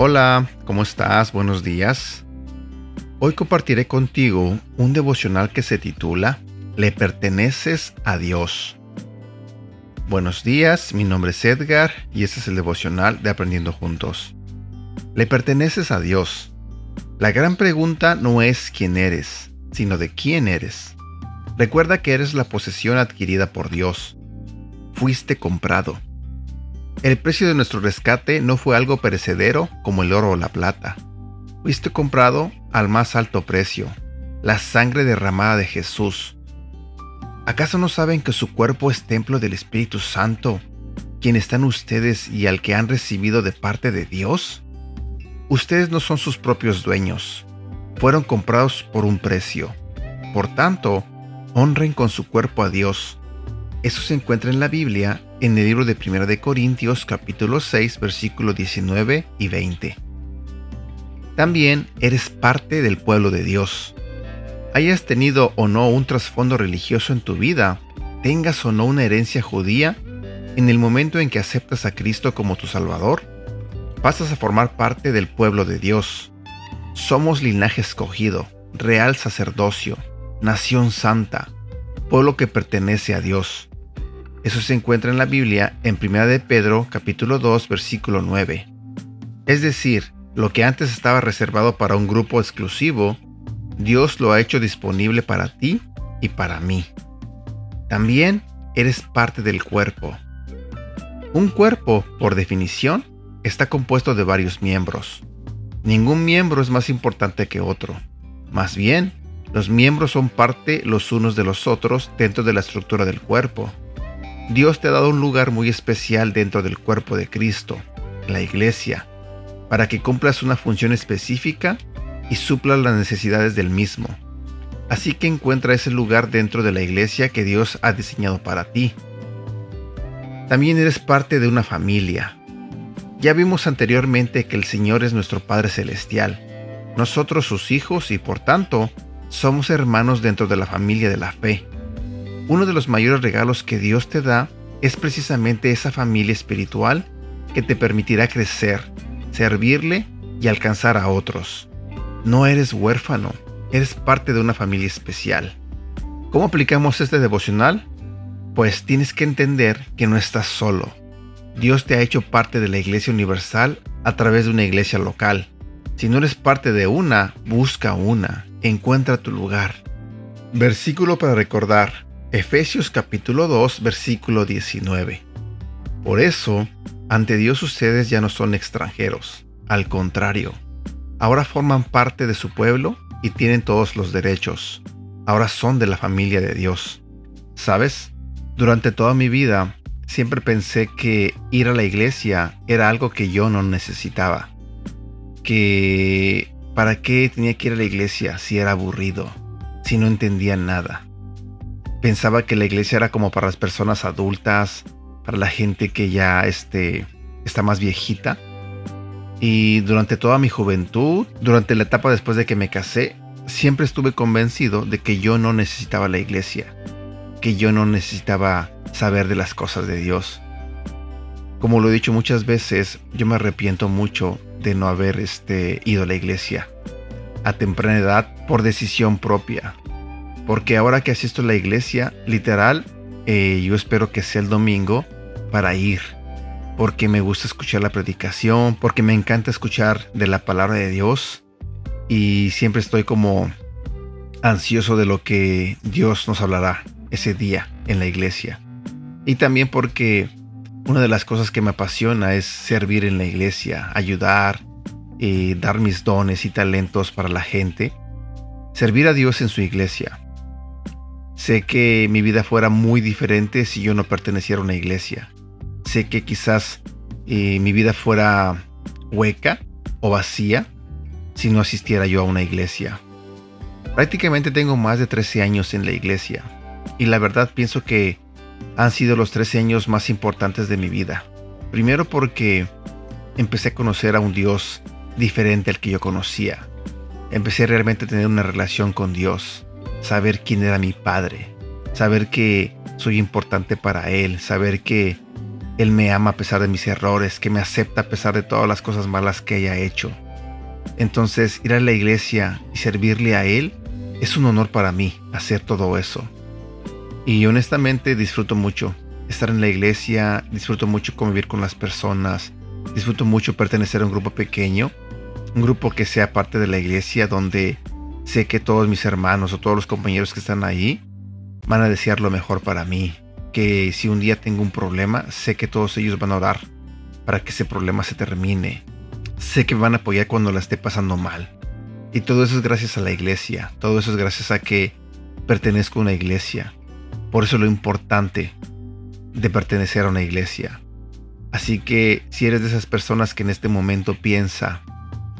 Hola, ¿cómo estás? Buenos días. Hoy compartiré contigo un devocional que se titula Le perteneces a Dios. Buenos días, mi nombre es Edgar y este es el devocional de Aprendiendo Juntos. Le perteneces a Dios. La gran pregunta no es quién eres, sino de quién eres. Recuerda que eres la posesión adquirida por Dios. Fuiste comprado. El precio de nuestro rescate no fue algo perecedero como el oro o la plata. Fuiste comprado al más alto precio, la sangre derramada de Jesús ¿Acaso no saben que su cuerpo es templo del Espíritu Santo, quien están ustedes y al que han recibido de parte de Dios? Ustedes no son sus propios dueños, fueron comprados por un precio. Por tanto, honren con su cuerpo a Dios. Eso se encuentra en la Biblia, en el libro de 1 de Corintios capítulo 6 versículos 19 y 20. También eres parte del pueblo de Dios hayas tenido o no un trasfondo religioso en tu vida, tengas o no una herencia judía, en el momento en que aceptas a Cristo como tu Salvador, pasas a formar parte del pueblo de Dios. Somos linaje escogido, real sacerdocio, nación santa, pueblo que pertenece a Dios. Eso se encuentra en la Biblia en 1 de Pedro capítulo 2 versículo 9. Es decir, lo que antes estaba reservado para un grupo exclusivo, Dios lo ha hecho disponible para ti y para mí. También eres parte del cuerpo. Un cuerpo, por definición, está compuesto de varios miembros. Ningún miembro es más importante que otro. Más bien, los miembros son parte los unos de los otros dentro de la estructura del cuerpo. Dios te ha dado un lugar muy especial dentro del cuerpo de Cristo, la iglesia, para que cumplas una función específica y supla las necesidades del mismo. Así que encuentra ese lugar dentro de la iglesia que Dios ha diseñado para ti. También eres parte de una familia. Ya vimos anteriormente que el Señor es nuestro Padre Celestial, nosotros sus hijos y por tanto somos hermanos dentro de la familia de la fe. Uno de los mayores regalos que Dios te da es precisamente esa familia espiritual que te permitirá crecer, servirle y alcanzar a otros. No eres huérfano, eres parte de una familia especial. ¿Cómo aplicamos este devocional? Pues tienes que entender que no estás solo. Dios te ha hecho parte de la Iglesia Universal a través de una iglesia local. Si no eres parte de una, busca una, encuentra tu lugar. Versículo para recordar, Efesios capítulo 2, versículo 19. Por eso, ante Dios ustedes ya no son extranjeros, al contrario, Ahora forman parte de su pueblo y tienen todos los derechos. Ahora son de la familia de Dios. ¿Sabes? Durante toda mi vida siempre pensé que ir a la iglesia era algo que yo no necesitaba. Que para qué tenía que ir a la iglesia si era aburrido, si no entendía nada. Pensaba que la iglesia era como para las personas adultas, para la gente que ya este, está más viejita y durante toda mi juventud, durante la etapa después de que me casé, siempre estuve convencido de que yo no necesitaba la iglesia, que yo no necesitaba saber de las cosas de Dios. Como lo he dicho muchas veces, yo me arrepiento mucho de no haber este, ido a la iglesia a temprana edad por decisión propia. Porque ahora que asisto a la iglesia, literal, eh, yo espero que sea el domingo para ir porque me gusta escuchar la predicación, porque me encanta escuchar de la palabra de Dios y siempre estoy como ansioso de lo que Dios nos hablará ese día en la iglesia. Y también porque una de las cosas que me apasiona es servir en la iglesia, ayudar, y dar mis dones y talentos para la gente, servir a Dios en su iglesia. Sé que mi vida fuera muy diferente si yo no perteneciera a una iglesia sé que quizás eh, mi vida fuera hueca o vacía si no asistiera yo a una iglesia. Prácticamente tengo más de 13 años en la iglesia y la verdad pienso que han sido los 13 años más importantes de mi vida. Primero porque empecé a conocer a un Dios diferente al que yo conocía. Empecé realmente a tener una relación con Dios, saber quién era mi Padre, saber que soy importante para Él, saber que Él me ama a pesar de mis errores, que me acepta a pesar de todas las cosas malas que haya hecho. Entonces, ir a la iglesia y servirle a Él es un honor para mí hacer todo eso. Y honestamente disfruto mucho estar en la iglesia, disfruto mucho convivir con las personas, disfruto mucho pertenecer a un grupo pequeño, un grupo que sea parte de la iglesia donde sé que todos mis hermanos o todos los compañeros que están ahí van a desear lo mejor para mí, que si un día tengo un problema, sé que todos ellos van a orar para que ese problema se termine. Sé que me van a apoyar cuando la esté pasando mal. Y todo eso es gracias a la iglesia, todo eso es gracias a que pertenezco a una iglesia. Por eso lo importante de pertenecer a una iglesia. Así que si eres de esas personas que en este momento piensa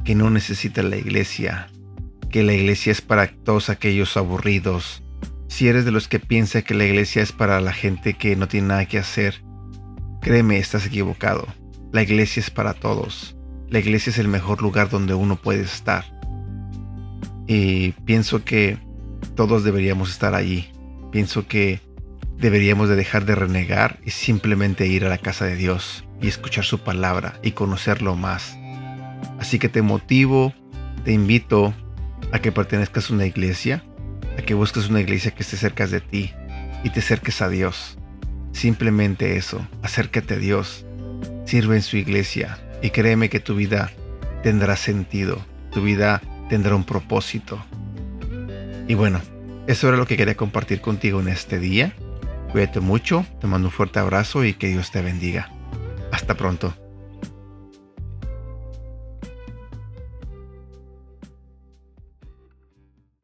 que no necesita la iglesia, que la iglesia es para todos aquellos aburridos, si eres de los que piensa que la iglesia es para la gente que no tiene nada que hacer, créeme, estás equivocado. La iglesia es para todos. La iglesia es el mejor lugar donde uno puede estar. Y pienso que todos deberíamos estar allí. Pienso que deberíamos de dejar de renegar y simplemente ir a la casa de Dios y escuchar su palabra y conocerlo más. Así que te motivo, te invito a que pertenezcas a una iglesia, a que busques una iglesia que esté cerca de ti y te acerques a Dios. Simplemente eso, acércate a Dios, sirve en su iglesia y créeme que tu vida tendrá sentido, tu vida tendrá un propósito. Y bueno, eso era lo que quería compartir contigo en este día. Cuídate mucho, te mando un fuerte abrazo y que Dios te bendiga. Hasta pronto.